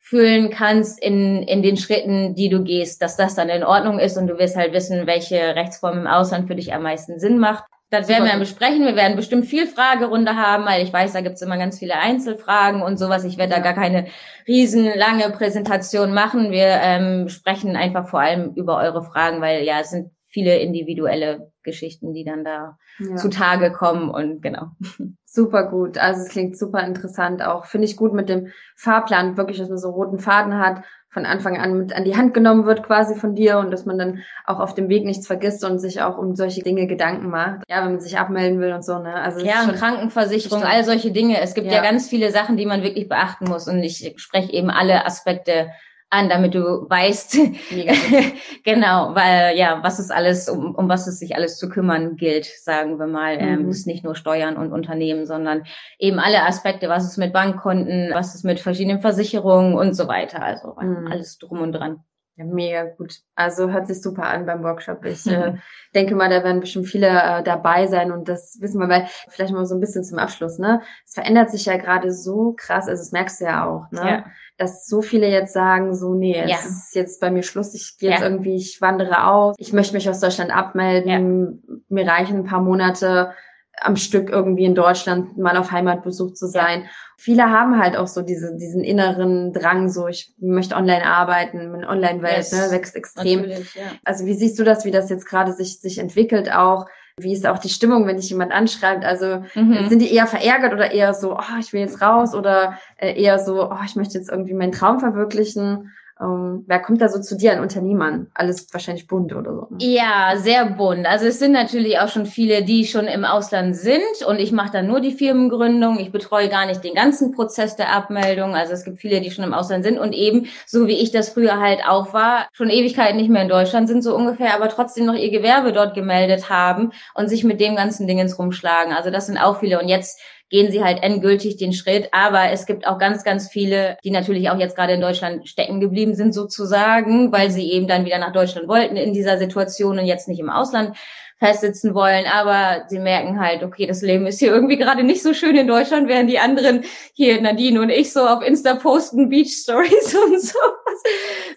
fühlen kannst in, in den Schritten, die du gehst, dass das dann in Ordnung ist und du wirst halt wissen, welche Rechtsform im Ausland für dich am meisten Sinn macht. Das werden wir dann besprechen. Wir werden bestimmt viel Fragerunde haben, weil ich weiß, da gibt's immer ganz viele Einzelfragen und sowas. Ich werde da gar keine riesenlange Präsentation machen. Wir ähm, sprechen einfach vor allem über eure Fragen, weil ja, es sind viele individuelle Geschichten, die dann da ja. zutage kommen und genau. Super gut. Also es klingt super interessant auch. Finde ich gut mit dem Fahrplan, wirklich, dass man so roten Faden hat, von Anfang an mit an die Hand genommen wird quasi von dir und dass man dann auch auf dem Weg nichts vergisst und sich auch um solche Dinge Gedanken macht. Ja, wenn man sich abmelden will und so, ne? Also ja, und Krankenversicherung, all solche Dinge. Es gibt ja. ja ganz viele Sachen, die man wirklich beachten muss und ich spreche eben alle Aspekte an, damit du weißt, genau, weil ja, was es alles, um, um was es sich alles zu kümmern gilt, sagen wir mal. Ähm, mhm. ist nicht nur Steuern und Unternehmen, sondern eben alle Aspekte, was ist mit Bankkonten, was ist mit verschiedenen Versicherungen und so weiter. Also mhm. alles drum und dran. Ja, mega gut. Also hört sich super an beim Workshop. Ich äh, denke mal, da werden bestimmt viele äh, dabei sein und das wissen wir, weil vielleicht mal so ein bisschen zum Abschluss, ne? Es verändert sich ja gerade so krass, also das merkst du ja auch, ne? Ja. Dass so viele jetzt sagen, so, nee, jetzt ja. ist jetzt bei mir Schluss, ich gehe jetzt ja. irgendwie, ich wandere aus, ich möchte mich aus Deutschland abmelden, mir reichen ein paar Monate am Stück irgendwie in Deutschland mal auf Heimatbesuch zu sein. Ja. Viele haben halt auch so diese, diesen inneren Drang, so ich möchte online arbeiten, meine Online-Welt yes. ne, wächst extrem. Ja. Also wie siehst du das, wie das jetzt gerade sich, sich entwickelt auch? Wie ist auch die Stimmung, wenn dich jemand anschreibt? Also mhm. sind die eher verärgert oder eher so, oh, ich will jetzt raus oder äh, eher so, oh, ich möchte jetzt irgendwie meinen Traum verwirklichen? Ähm, wer kommt da so zu dir an Unternehmern? Alles wahrscheinlich bunt oder so. Ne? Ja, sehr bunt. Also es sind natürlich auch schon viele, die schon im Ausland sind und ich mache dann nur die Firmengründung. Ich betreue gar nicht den ganzen Prozess der Abmeldung. Also es gibt viele, die schon im Ausland sind und eben, so wie ich das früher halt auch war, schon Ewigkeiten nicht mehr in Deutschland sind so ungefähr, aber trotzdem noch ihr Gewerbe dort gemeldet haben und sich mit dem ganzen Dingens rumschlagen. Also das sind auch viele. Und jetzt gehen sie halt endgültig den Schritt. Aber es gibt auch ganz, ganz viele, die natürlich auch jetzt gerade in Deutschland stecken geblieben sind sozusagen, weil sie eben dann wieder nach Deutschland wollten in dieser Situation und jetzt nicht im Ausland festsitzen wollen, aber sie merken halt, okay, das Leben ist hier irgendwie gerade nicht so schön in Deutschland, während die anderen hier, Nadine und ich, so auf Insta posten Beach Stories und so.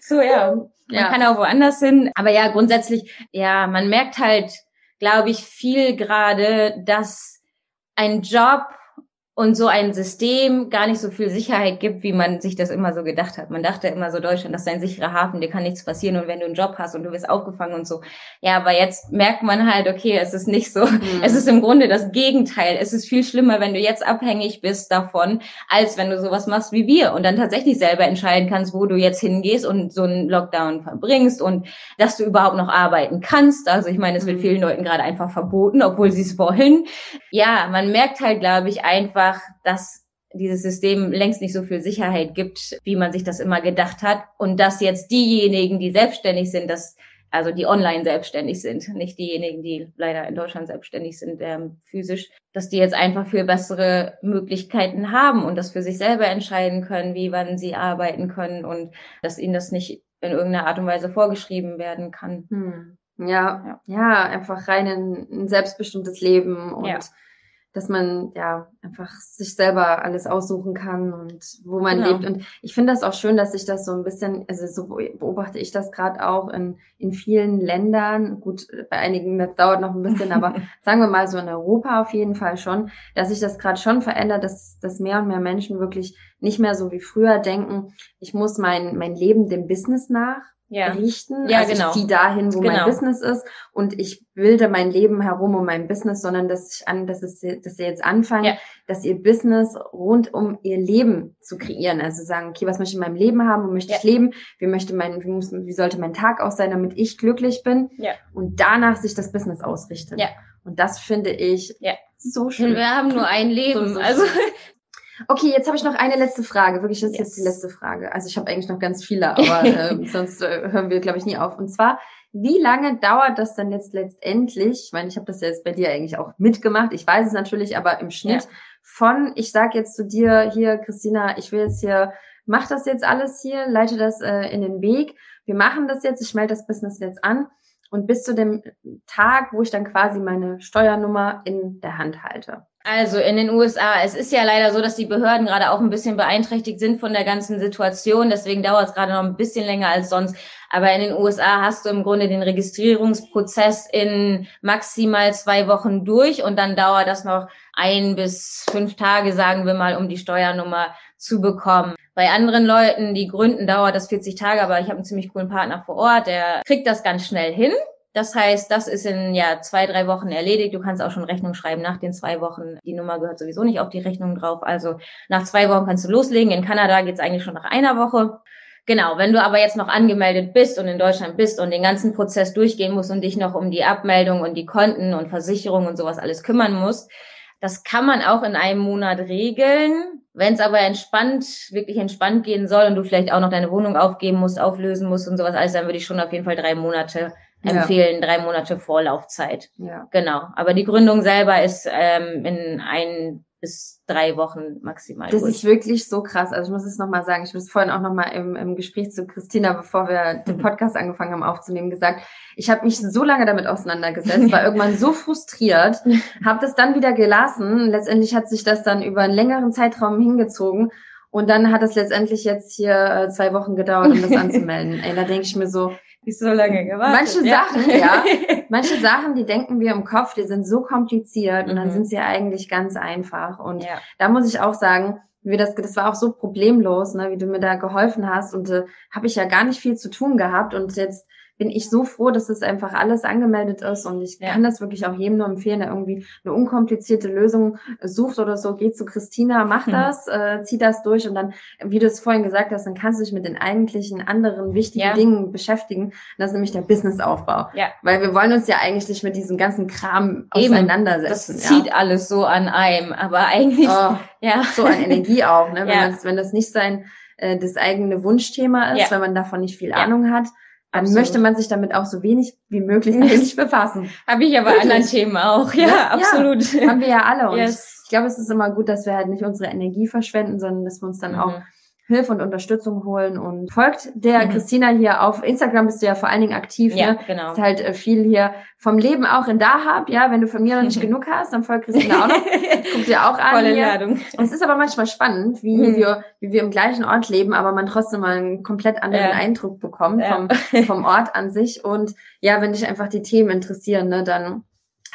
So, ja, man ja. kann auch woanders hin. Aber ja, grundsätzlich, ja, man merkt halt, glaube ich, viel gerade, dass ein Job und so ein System gar nicht so viel Sicherheit gibt, wie man sich das immer so gedacht hat. Man dachte immer so, Deutschland, das ist ein sicherer Hafen, dir kann nichts passieren und wenn du einen Job hast und du wirst aufgefangen und so. Ja, aber jetzt merkt man halt, okay, es ist nicht so. Mhm. Es ist im Grunde das Gegenteil. Es ist viel schlimmer, wenn du jetzt abhängig bist davon, als wenn du sowas machst wie wir und dann tatsächlich selber entscheiden kannst, wo du jetzt hingehst und so einen Lockdown verbringst und dass du überhaupt noch arbeiten kannst. Also ich meine, es wird mhm. vielen Leuten gerade einfach verboten, obwohl sie es wollen. Ja, man merkt halt, glaube ich, einfach, einfach, dass dieses System längst nicht so viel Sicherheit gibt, wie man sich das immer gedacht hat. Und dass jetzt diejenigen, die selbstständig sind, dass also die online selbstständig sind, nicht diejenigen, die leider in Deutschland selbstständig sind, ähm, physisch, dass die jetzt einfach viel bessere Möglichkeiten haben und das für sich selber entscheiden können, wie wann sie arbeiten können und dass ihnen das nicht in irgendeiner Art und Weise vorgeschrieben werden kann. Hm. Ja, ja, ja, einfach rein in ein selbstbestimmtes Leben und ja dass man ja einfach sich selber alles aussuchen kann und wo man genau. lebt. Und ich finde das auch schön, dass sich das so ein bisschen, also so beobachte ich das gerade auch in, in vielen Ländern. Gut, bei einigen, das dauert noch ein bisschen, aber sagen wir mal so in Europa auf jeden Fall schon, dass sich das gerade schon verändert, dass, dass mehr und mehr Menschen wirklich nicht mehr so wie früher denken, ich muss mein, mein Leben dem Business nach ja. richten. Ja, also genau. ich ziehe dahin, wo genau. mein Business ist und ich bilde mein Leben herum um mein Business, sondern dass ich an, dass es, dass sie jetzt anfangen, ja. dass ihr Business rund um ihr Leben zu kreieren. Also sagen, okay, was möchte ich in meinem Leben haben, wo möchte ja. ich leben, wie möchte mein, wie, muss, wie sollte mein Tag aussehen, damit ich glücklich bin ja. und danach sich das Business ausrichten. Ja. Und das finde ich ja. so schön. Wir haben nur ein Leben. So, so also Okay, jetzt habe ich noch eine letzte Frage. Wirklich, das ist yes. jetzt die letzte Frage. Also ich habe eigentlich noch ganz viele, aber äh, sonst äh, hören wir, glaube ich, nie auf. Und zwar, wie lange dauert das dann jetzt letztendlich? Ich meine, ich habe das ja jetzt bei dir eigentlich auch mitgemacht. Ich weiß es natürlich, aber im Schnitt ja. von, ich sage jetzt zu dir hier, Christina, ich will jetzt hier, mach das jetzt alles hier, leite das äh, in den Weg. Wir machen das jetzt, ich melde das Business jetzt an und bis zu dem Tag, wo ich dann quasi meine Steuernummer in der Hand halte. Also in den USA, es ist ja leider so, dass die Behörden gerade auch ein bisschen beeinträchtigt sind von der ganzen Situation. Deswegen dauert es gerade noch ein bisschen länger als sonst. Aber in den USA hast du im Grunde den Registrierungsprozess in maximal zwei Wochen durch und dann dauert das noch ein bis fünf Tage, sagen wir mal, um die Steuernummer zu bekommen. Bei anderen Leuten, die gründen, dauert das 40 Tage, aber ich habe einen ziemlich coolen Partner vor Ort, der kriegt das ganz schnell hin. Das heißt, das ist in ja zwei, drei Wochen erledigt. Du kannst auch schon Rechnung schreiben nach den zwei Wochen. Die Nummer gehört sowieso nicht auf die Rechnung drauf. Also nach zwei Wochen kannst du loslegen. In Kanada geht's eigentlich schon nach einer Woche. Genau, wenn du aber jetzt noch angemeldet bist und in Deutschland bist und den ganzen Prozess durchgehen musst und dich noch um die Abmeldung und die Konten und Versicherung und sowas alles kümmern musst, das kann man auch in einem Monat regeln. Wenn es aber entspannt, wirklich entspannt gehen soll und du vielleicht auch noch deine Wohnung aufgeben musst, auflösen musst und sowas alles, dann würde ich schon auf jeden Fall drei Monate empfehlen, ja. drei Monate Vorlaufzeit. Ja. Genau. Aber die Gründung selber ist ähm, in ein bis drei Wochen maximal. Das durch. ist wirklich so krass. Also ich muss es nochmal sagen, ich habe es vorhin auch nochmal im, im Gespräch zu Christina, bevor wir den mhm. Podcast angefangen haben aufzunehmen, gesagt, ich habe mich so lange damit auseinandergesetzt, war irgendwann so frustriert, habe das dann wieder gelassen. Letztendlich hat sich das dann über einen längeren Zeitraum hingezogen. Und dann hat es letztendlich jetzt hier äh, zwei Wochen gedauert, um das anzumelden. Ey, da denke ich mir so, ist so lange gewartet. Manche ja. Sachen, ja. Manche Sachen, die denken wir im Kopf, die sind so kompliziert und dann mhm. sind sie eigentlich ganz einfach. Und ja. da muss ich auch sagen, wie das, das war auch so problemlos, ne, wie du mir da geholfen hast. Und äh, habe ich ja gar nicht viel zu tun gehabt. Und jetzt bin ich so froh, dass das einfach alles angemeldet ist und ich ja. kann das wirklich auch jedem nur empfehlen, der irgendwie eine unkomplizierte Lösung sucht oder so, geht zu Christina, mach mhm. das, äh, zieh das durch und dann, wie du es vorhin gesagt hast, dann kannst du dich mit den eigentlichen anderen wichtigen ja. Dingen beschäftigen. Das ist nämlich der Businessaufbau. Ja. Weil wir wollen uns ja eigentlich mit diesem ganzen Kram Eben. auseinandersetzen. Das zieht alles so an einem, aber eigentlich, oh, ja. So an Energie auch, ne? Wenn, ja. wenn das nicht sein, äh, das eigene Wunschthema ist, ja. wenn man davon nicht viel Ahnung hat, dann Absolut. möchte man sich damit auch so wenig wie möglich eigentlich befassen. Habe ich aber Wirklich? anderen Themen auch, ja, ja absolut. Ja, haben wir ja alle. Und yes. ich glaube, es ist immer gut, dass wir halt nicht unsere Energie verschwenden, sondern dass wir uns dann mhm. auch Hilfe und Unterstützung holen und folgt der mhm. Christina hier auf Instagram bist du ja vor allen Dingen aktiv, ja, ne? genau. Ist halt äh, viel hier vom Leben auch in Dahab, ja, wenn du von mir noch nicht genug hast, dann folgt Christina auch noch, guck dir auch an Volle hier. Ladung. Es ist aber manchmal spannend, wie mhm. wir wie wir im gleichen Ort leben, aber man trotzdem mal einen komplett anderen ja. Eindruck bekommt ja. vom vom Ort an sich und ja, wenn dich einfach die Themen interessieren, ne, dann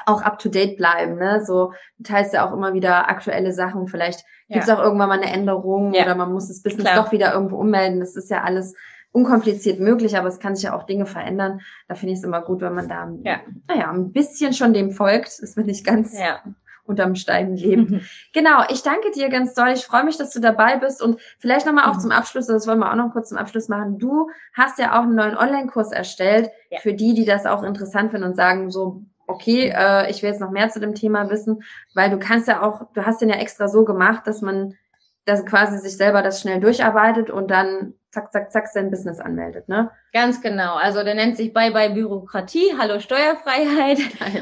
auch up to date bleiben, ne? So du teilst ja auch immer wieder aktuelle Sachen, vielleicht Gibt es ja. auch irgendwann mal eine Änderung ja. oder man muss das Business Klar. doch wieder irgendwo ummelden. Das ist ja alles unkompliziert möglich, aber es kann sich ja auch Dinge verändern. Da finde ich es immer gut, wenn man da, ja. naja, ein bisschen schon dem folgt. Das will ich ganz ja. unterm Stein leben. Mhm. Genau, ich danke dir ganz doll. Ich freue mich, dass du dabei bist und vielleicht nochmal auch mhm. zum Abschluss, das wollen wir auch noch kurz zum Abschluss machen. Du hast ja auch einen neuen Online-Kurs erstellt ja. für die, die das auch interessant finden und sagen, so, okay, äh, ich will jetzt noch mehr zu dem Thema wissen, weil du kannst ja auch, du hast den ja extra so gemacht, dass man dass quasi sich selber das schnell durcharbeitet und dann zack, zack, zack sein Business anmeldet, ne? Ganz genau. Also der nennt sich Bye Bye Bürokratie, Hallo Steuerfreiheit.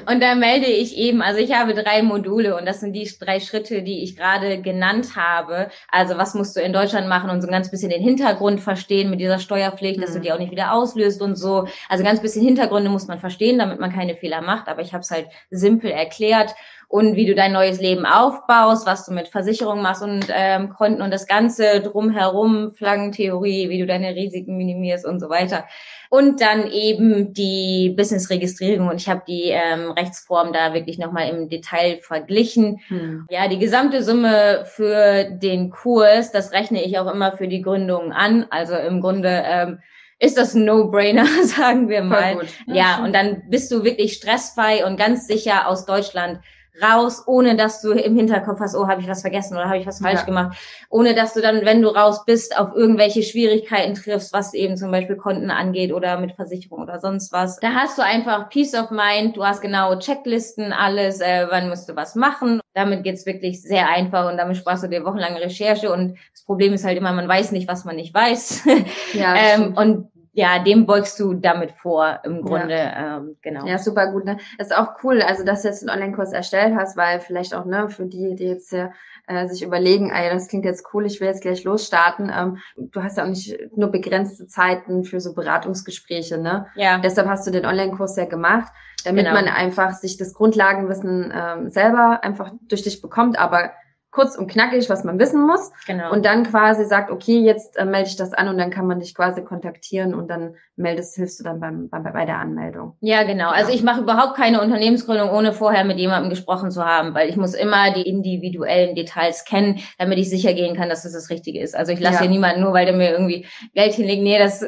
Und da melde ich eben, also ich habe drei Module und das sind die drei Schritte, die ich gerade genannt habe. Also was musst du in Deutschland machen und so ein ganz bisschen den Hintergrund verstehen mit dieser Steuerpflicht, dass mhm. du die auch nicht wieder auslöst und so. Also ganz bisschen Hintergründe muss man verstehen, damit man keine Fehler macht. Aber ich habe es halt simpel erklärt und wie du dein neues Leben aufbaust, was du mit Versicherung machst und ähm, Konten und das Ganze drumherum, Flaggentheorie, wie du deine Risiken minimierst und so weiter. Und dann eben die Business-Registrierung und ich habe die ähm, Rechtsform da wirklich nochmal im Detail verglichen. Hm. Ja, die gesamte Summe für den Kurs, das rechne ich auch immer für die Gründung an. Also im Grunde ähm, ist das ein No-Brainer, sagen wir mal. Ja, ja, und dann bist du wirklich stressfrei und ganz sicher aus Deutschland raus, ohne dass du im Hinterkopf hast, oh, habe ich was vergessen oder habe ich was falsch ja. gemacht, ohne dass du dann, wenn du raus bist, auf irgendwelche Schwierigkeiten triffst, was eben zum Beispiel Konten angeht oder mit Versicherung oder sonst was. Da hast du einfach Peace of Mind, du hast genaue Checklisten, alles, äh, wann musst du was machen. Damit geht's wirklich sehr einfach und damit sparst du dir wochenlange Recherche und das Problem ist halt immer, man weiß nicht, was man nicht weiß. Ja, ähm, und ja, dem beugst du damit vor, im Grunde, ja. ähm, genau. Ja, super gut. Ne? Ist auch cool, also dass du jetzt einen Online-Kurs erstellt hast, weil vielleicht auch, ne, für die, die jetzt hier äh, sich überlegen, ey, das klingt jetzt cool, ich will jetzt gleich losstarten. Ähm, du hast ja auch nicht nur begrenzte Zeiten für so Beratungsgespräche, ne? Ja. Deshalb hast du den Online-Kurs ja gemacht, damit genau. man einfach sich das Grundlagenwissen ähm, selber einfach durch dich bekommt, aber kurz und knackig, was man wissen muss. Genau. Und dann quasi sagt, okay, jetzt äh, melde ich das an und dann kann man dich quasi kontaktieren und dann meldest, hilfst du dann beim, beim bei der Anmeldung. Ja, genau. Also ich mache überhaupt keine Unternehmensgründung, ohne vorher mit jemandem gesprochen zu haben, weil ich muss immer die individuellen Details kennen, damit ich sicher gehen kann, dass das das Richtige ist. Also ich lasse ja. hier niemanden nur, weil der mir irgendwie Geld hinlegt. Nee, das,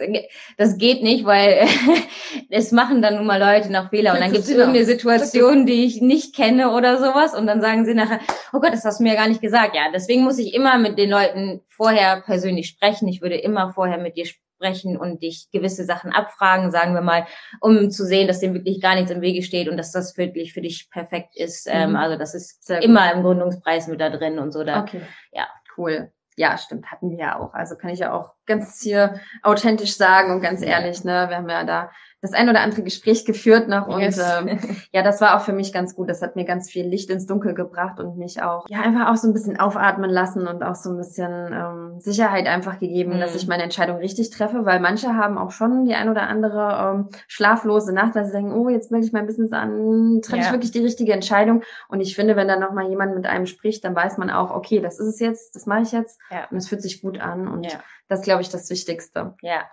das geht nicht, weil es machen dann nun mal Leute nach Fehler und dann gibt es irgendeine Situation, die ich nicht kenne oder sowas und dann sagen sie nachher, oh Gott, das hast du mir gar nicht gesagt. Ja, deswegen muss ich immer mit den Leuten vorher persönlich sprechen. Ich würde immer vorher mit dir sprechen und dich gewisse Sachen abfragen, sagen wir mal, um zu sehen, dass dem wirklich gar nichts im Wege steht und dass das wirklich für dich perfekt ist. Ähm, mhm. also das ist immer im Gründungspreis mit da drin und so. Da, okay. Ja. Cool. Ja, stimmt, hatten wir ja auch. Also kann ich ja auch ganz hier authentisch sagen und ganz ehrlich, ne, wir haben ja da das ein oder andere Gespräch geführt noch und yes. ähm, ja, das war auch für mich ganz gut. Das hat mir ganz viel Licht ins Dunkel gebracht und mich auch ja einfach auch so ein bisschen aufatmen lassen und auch so ein bisschen ähm, Sicherheit einfach gegeben, mm. dass mhm. ich meine Entscheidung richtig treffe, weil manche haben auch schon die ein oder andere ähm, schlaflose Nacht, weil sie denken, oh, jetzt melde ich mein Business an, treffe ja. ich wirklich die richtige Entscheidung. Und ich finde, wenn dann noch mal jemand mit einem spricht, dann weiß man auch, okay, das ist es jetzt, das mache ich jetzt ja. und es fühlt sich gut an und ja. das glaube ich das Wichtigste. Ja.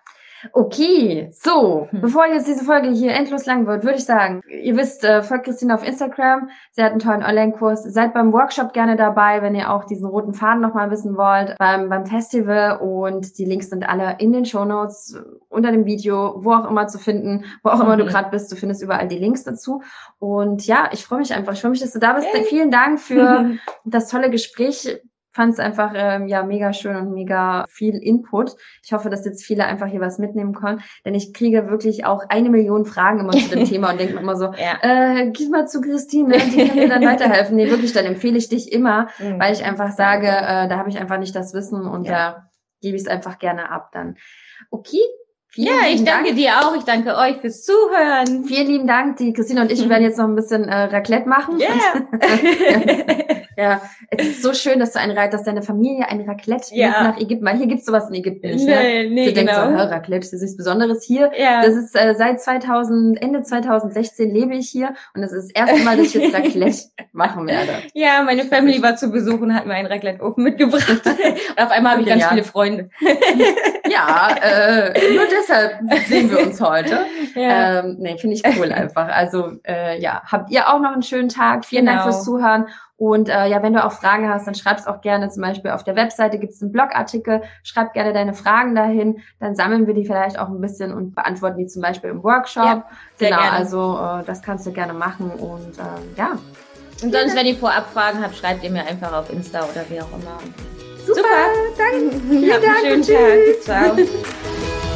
Okay, so, hm. bevor jetzt diese Folge hier endlos lang wird, würde ich sagen, ihr wisst, äh, folgt Christine auf Instagram, sie hat einen tollen Online-Kurs, seid beim Workshop gerne dabei, wenn ihr auch diesen roten Faden nochmal wissen wollt, beim, beim Festival. Und die Links sind alle in den Shownotes, unter dem Video, wo auch immer zu finden, wo auch immer du mhm. gerade bist, du findest überall die Links dazu. Und ja, ich freue mich einfach, ich freue mich, dass du da bist, hey. vielen Dank für das tolle Gespräch, fand es einfach ähm, ja mega schön und mega viel Input. Ich hoffe, dass jetzt viele einfach hier was mitnehmen können, denn ich kriege wirklich auch eine Million Fragen immer zu dem Thema und denke mir immer so, ja. äh, geh mal zu Christine, die kann mir dann weiterhelfen. Nee, wirklich, dann empfehle ich dich immer, mhm. weil ich einfach sage, äh, da habe ich einfach nicht das Wissen und ja. da gebe ich es einfach gerne ab dann. Okay, Vielen ja, ich danke Dank. dir auch. Ich danke euch fürs Zuhören. Vielen lieben Dank. Die Christine und ich werden jetzt noch ein bisschen äh, Raclette machen. Yeah. Ja, es ist so schön, dass du ein, dass deine Familie ein Raclette ja. nach Ägypten, weil hier gibt's sowas in Ägypten nicht. Ne? Nee, nee, du genau. denkst so, Raclette, das ist nichts Besonderes hier. Ja. Das ist äh, seit 2000, Ende 2016 lebe ich hier und das ist das erste Mal, dass ich jetzt Raclette machen werde. Ja, meine Family war zu Besuch und hat mir einen Raclette-Ofen mitgebracht. und auf einmal habe ich ganz viele Freunde. ja, äh, nur deshalb sehen wir uns heute. Ja. Ähm, nee, finde ich cool einfach. Also äh, ja, habt ihr auch noch einen schönen Tag. Vielen genau. Dank fürs Zuhören und äh, ja, wenn du auch Fragen hast, dann schreib's auch gerne. Zum Beispiel auf der Webseite gibt's einen Blogartikel. Schreib gerne deine Fragen dahin. Dann sammeln wir die vielleicht auch ein bisschen und beantworten die zum Beispiel im Workshop. Ja, sehr genau, gerne. also äh, das kannst du gerne machen. Und äh, ja. Und sonst, wenn ihr vorab Fragen habt, schreibt ihr mir einfach auf Insta oder wie auch immer. Super, Super. danke. Vielen Dank. Schönen Tag. Ciao.